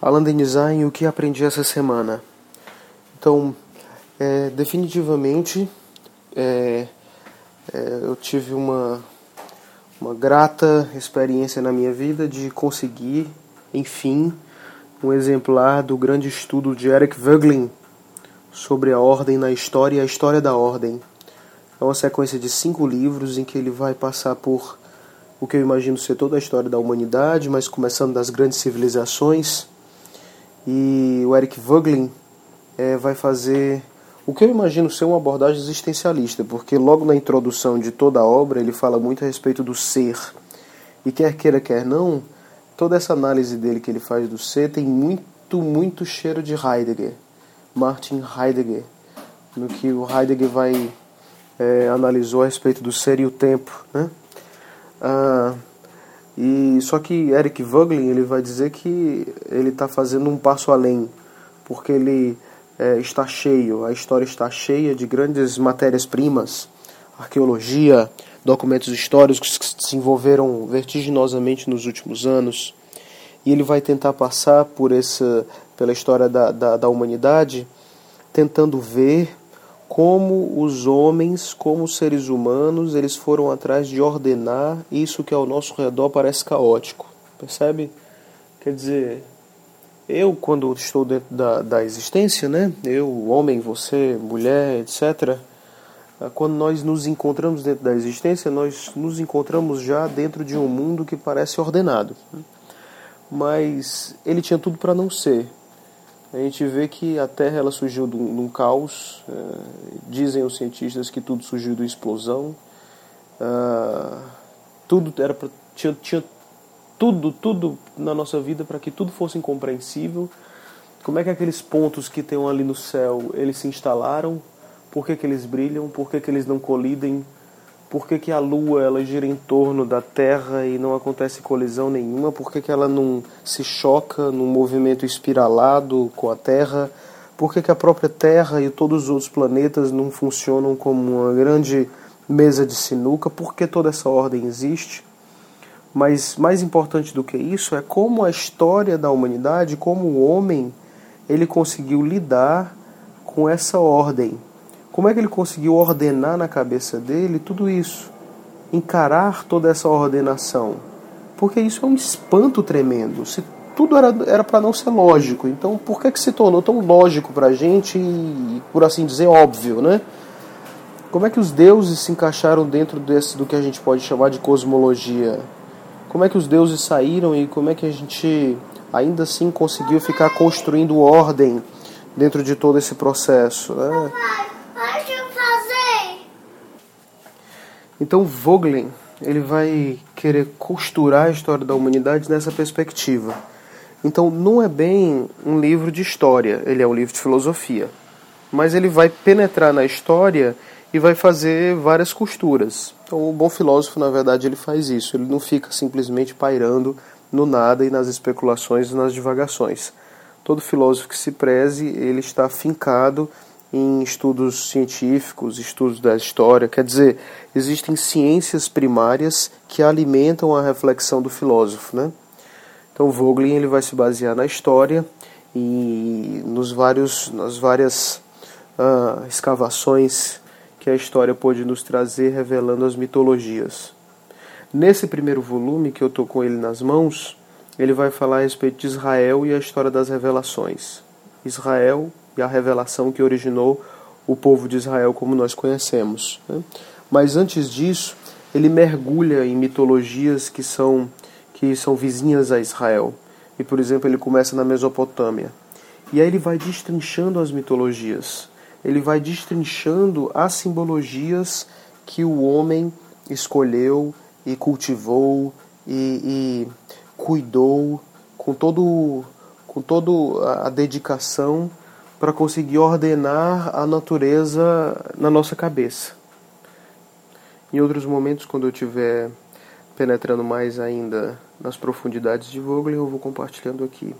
Alan Design, o que aprendi essa semana? Então, é, definitivamente, é, é, eu tive uma, uma grata experiência na minha vida de conseguir, enfim, um exemplar do grande estudo de Eric Voegelin sobre a ordem na história e a história da ordem. É uma sequência de cinco livros em que ele vai passar por o que eu imagino ser toda a história da humanidade, mas começando das grandes civilizações e o Eric Voegelin é, vai fazer o que eu imagino ser uma abordagem existencialista, porque logo na introdução de toda a obra ele fala muito a respeito do ser. E quer queira, quer não, toda essa análise dele que ele faz do ser tem muito, muito cheiro de Heidegger, Martin Heidegger, no que o Heidegger vai é, analisou a respeito do ser e o tempo, né? Ah, e só que Eric Voegelin ele vai dizer que ele está fazendo um passo além, porque ele é, está cheio, a história está cheia de grandes matérias-primas, arqueologia, documentos históricos que se desenvolveram vertiginosamente nos últimos anos. E ele vai tentar passar por essa, pela história da, da, da humanidade, tentando ver como os homens, como os seres humanos, eles foram atrás de ordenar isso que ao nosso redor parece caótico. Percebe? Quer dizer, eu, quando estou dentro da, da existência, né? Eu, homem, você, mulher, etc. Quando nós nos encontramos dentro da existência, nós nos encontramos já dentro de um mundo que parece ordenado. Mas ele tinha tudo para não ser a gente vê que a Terra ela surgiu de um, caos. É, dizem os cientistas que tudo surgiu de uma explosão. Uh, tudo era pra, tinha, tinha tudo, tudo na nossa vida para que tudo fosse incompreensível. Como é que aqueles pontos que tem ali no céu, eles se instalaram? Por que, que eles brilham? Por que, que eles não colidem? Por que, que a Lua ela gira em torno da Terra e não acontece colisão nenhuma, por que, que ela não se choca num movimento espiralado com a Terra, por que, que a própria Terra e todos os outros planetas não funcionam como uma grande mesa de sinuca, por que toda essa ordem existe. Mas mais importante do que isso é como a história da humanidade, como o homem, ele conseguiu lidar com essa ordem como é que ele conseguiu ordenar na cabeça dele tudo isso? Encarar toda essa ordenação? Porque isso é um espanto tremendo. Se tudo era para não ser lógico, então por que, que se tornou tão lógico para a gente e, por assim dizer, óbvio, né? Como é que os deuses se encaixaram dentro desse, do que a gente pode chamar de cosmologia? Como é que os deuses saíram e como é que a gente ainda assim conseguiu ficar construindo ordem dentro de todo esse processo? Né? Então Vogelin ele vai querer costurar a história da humanidade nessa perspectiva. Então não é bem um livro de história, ele é um livro de filosofia. Mas ele vai penetrar na história e vai fazer várias costuras. Então o bom filósofo, na verdade, ele faz isso. Ele não fica simplesmente pairando no nada e nas especulações e nas divagações. Todo filósofo que se preze, ele está fincado em estudos científicos, estudos da história. Quer dizer, existem ciências primárias que alimentam a reflexão do filósofo, né? Então Vogelin ele vai se basear na história e nos vários, nas várias uh, escavações que a história pode nos trazer, revelando as mitologias. Nesse primeiro volume que eu estou com ele nas mãos, ele vai falar a respeito de Israel e a história das revelações. Israel e a revelação que originou o povo de Israel como nós conhecemos. Né? Mas antes disso, ele mergulha em mitologias que são, que são vizinhas a Israel. E, por exemplo, ele começa na Mesopotâmia. E aí ele vai destrinchando as mitologias. Ele vai destrinchando as simbologias que o homem escolheu e cultivou e, e cuidou com todo com todo a dedicação para conseguir ordenar a natureza na nossa cabeça. Em outros momentos, quando eu estiver penetrando mais ainda nas profundidades de Vogler, eu vou compartilhando aqui,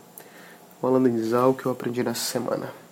falando em o que eu aprendi nessa semana.